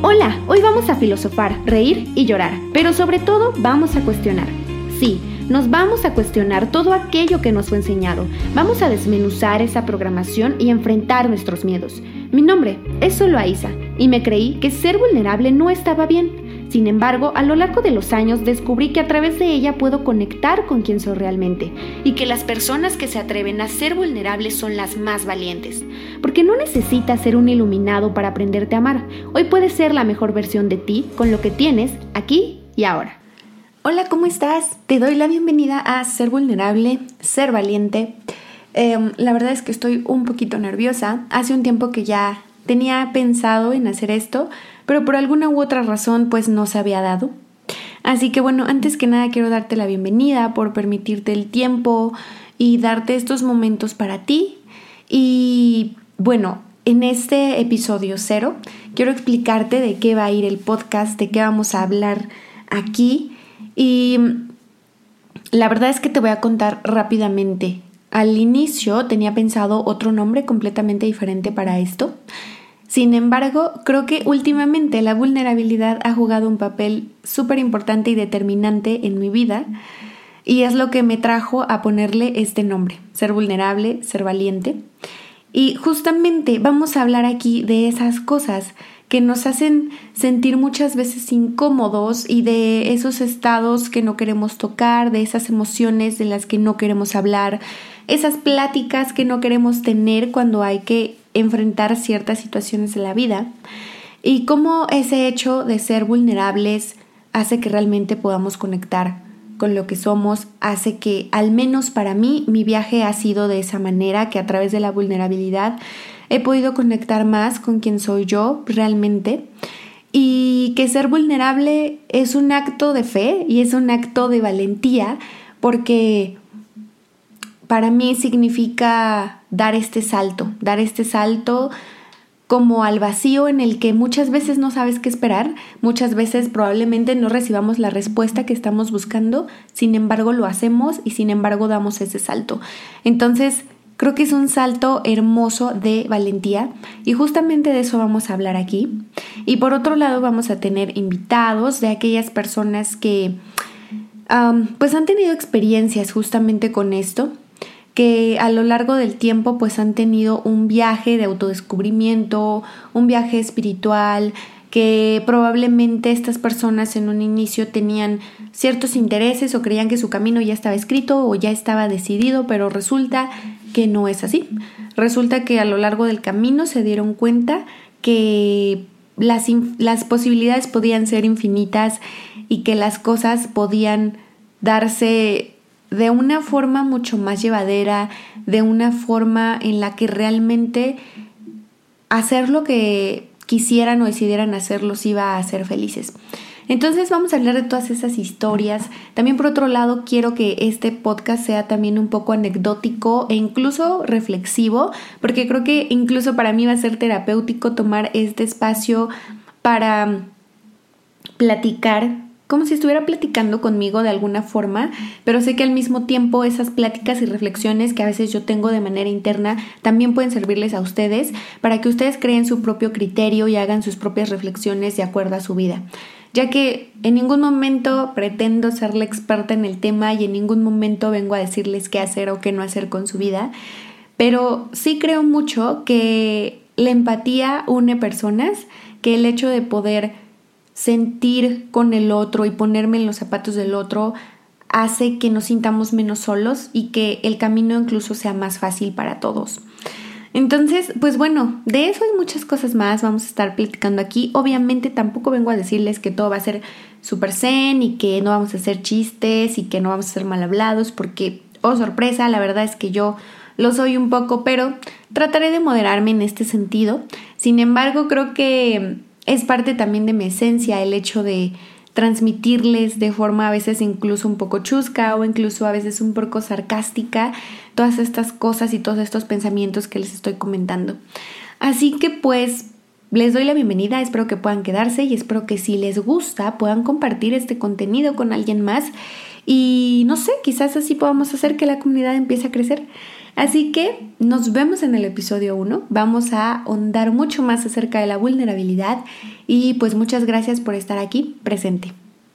Hola, hoy vamos a filosofar, reír y llorar, pero sobre todo vamos a cuestionar. Sí, nos vamos a cuestionar todo aquello que nos fue enseñado. Vamos a desmenuzar esa programación y enfrentar nuestros miedos. Mi nombre es Solo Aiza y me creí que ser vulnerable no estaba bien. Sin embargo, a lo largo de los años descubrí que a través de ella puedo conectar con quien soy realmente y que las personas que se atreven a ser vulnerables son las más valientes. Porque no necesitas ser un iluminado para aprenderte a amar. Hoy puedes ser la mejor versión de ti con lo que tienes aquí y ahora. Hola, ¿cómo estás? Te doy la bienvenida a Ser Vulnerable, Ser Valiente. Em, la verdad es que estoy un poquito nerviosa. Hace un tiempo que ya tenía pensado en hacer esto, pero por alguna u otra razón pues no se había dado. Así que bueno, antes que nada quiero darte la bienvenida por permitirte el tiempo y darte estos momentos para ti. Y bueno, en este episodio cero quiero explicarte de qué va a ir el podcast, de qué vamos a hablar aquí. Y la verdad es que te voy a contar rápidamente. Al inicio tenía pensado otro nombre completamente diferente para esto. Sin embargo, creo que últimamente la vulnerabilidad ha jugado un papel súper importante y determinante en mi vida y es lo que me trajo a ponerle este nombre, ser vulnerable, ser valiente. Y justamente vamos a hablar aquí de esas cosas que nos hacen sentir muchas veces incómodos y de esos estados que no queremos tocar, de esas emociones de las que no queremos hablar, esas pláticas que no queremos tener cuando hay que enfrentar ciertas situaciones de la vida. Y cómo ese hecho de ser vulnerables hace que realmente podamos conectar con lo que somos, hace que, al menos para mí, mi viaje ha sido de esa manera, que a través de la vulnerabilidad he podido conectar más con quien soy yo realmente y que ser vulnerable es un acto de fe y es un acto de valentía porque para mí significa dar este salto, dar este salto como al vacío en el que muchas veces no sabes qué esperar, muchas veces probablemente no recibamos la respuesta que estamos buscando, sin embargo lo hacemos y sin embargo damos ese salto. Entonces, creo que es un salto hermoso de valentía y justamente de eso vamos a hablar aquí. Y por otro lado vamos a tener invitados de aquellas personas que pues han tenido experiencias justamente con esto que a lo largo del tiempo pues han tenido un viaje de autodescubrimiento, un viaje espiritual, que probablemente estas personas en un inicio tenían ciertos intereses o creían que su camino ya estaba escrito o ya estaba decidido, pero resulta que no es así. Resulta que a lo largo del camino se dieron cuenta que las, las posibilidades podían ser infinitas y que las cosas podían darse de una forma mucho más llevadera, de una forma en la que realmente hacer lo que quisieran o decidieran hacer los iba a hacer felices. Entonces vamos a hablar de todas esas historias. También por otro lado quiero que este podcast sea también un poco anecdótico e incluso reflexivo, porque creo que incluso para mí va a ser terapéutico tomar este espacio para platicar como si estuviera platicando conmigo de alguna forma, pero sé que al mismo tiempo esas pláticas y reflexiones que a veces yo tengo de manera interna también pueden servirles a ustedes para que ustedes creen su propio criterio y hagan sus propias reflexiones de acuerdo a su vida. Ya que en ningún momento pretendo ser la experta en el tema y en ningún momento vengo a decirles qué hacer o qué no hacer con su vida, pero sí creo mucho que la empatía une personas, que el hecho de poder sentir con el otro y ponerme en los zapatos del otro hace que nos sintamos menos solos y que el camino incluso sea más fácil para todos. Entonces, pues bueno, de eso hay muchas cosas más, vamos a estar platicando aquí. Obviamente tampoco vengo a decirles que todo va a ser súper zen y que no vamos a hacer chistes y que no vamos a ser mal hablados porque, oh sorpresa, la verdad es que yo lo soy un poco, pero trataré de moderarme en este sentido. Sin embargo, creo que es parte también de mi esencia el hecho de transmitirles de forma a veces incluso un poco chusca o incluso a veces un poco sarcástica todas estas cosas y todos estos pensamientos que les estoy comentando. Así que pues les doy la bienvenida, espero que puedan quedarse y espero que si les gusta puedan compartir este contenido con alguien más y no sé, quizás así podamos hacer que la comunidad empiece a crecer. Así que nos vemos en el episodio 1. Vamos a ahondar mucho más acerca de la vulnerabilidad y pues muchas gracias por estar aquí presente.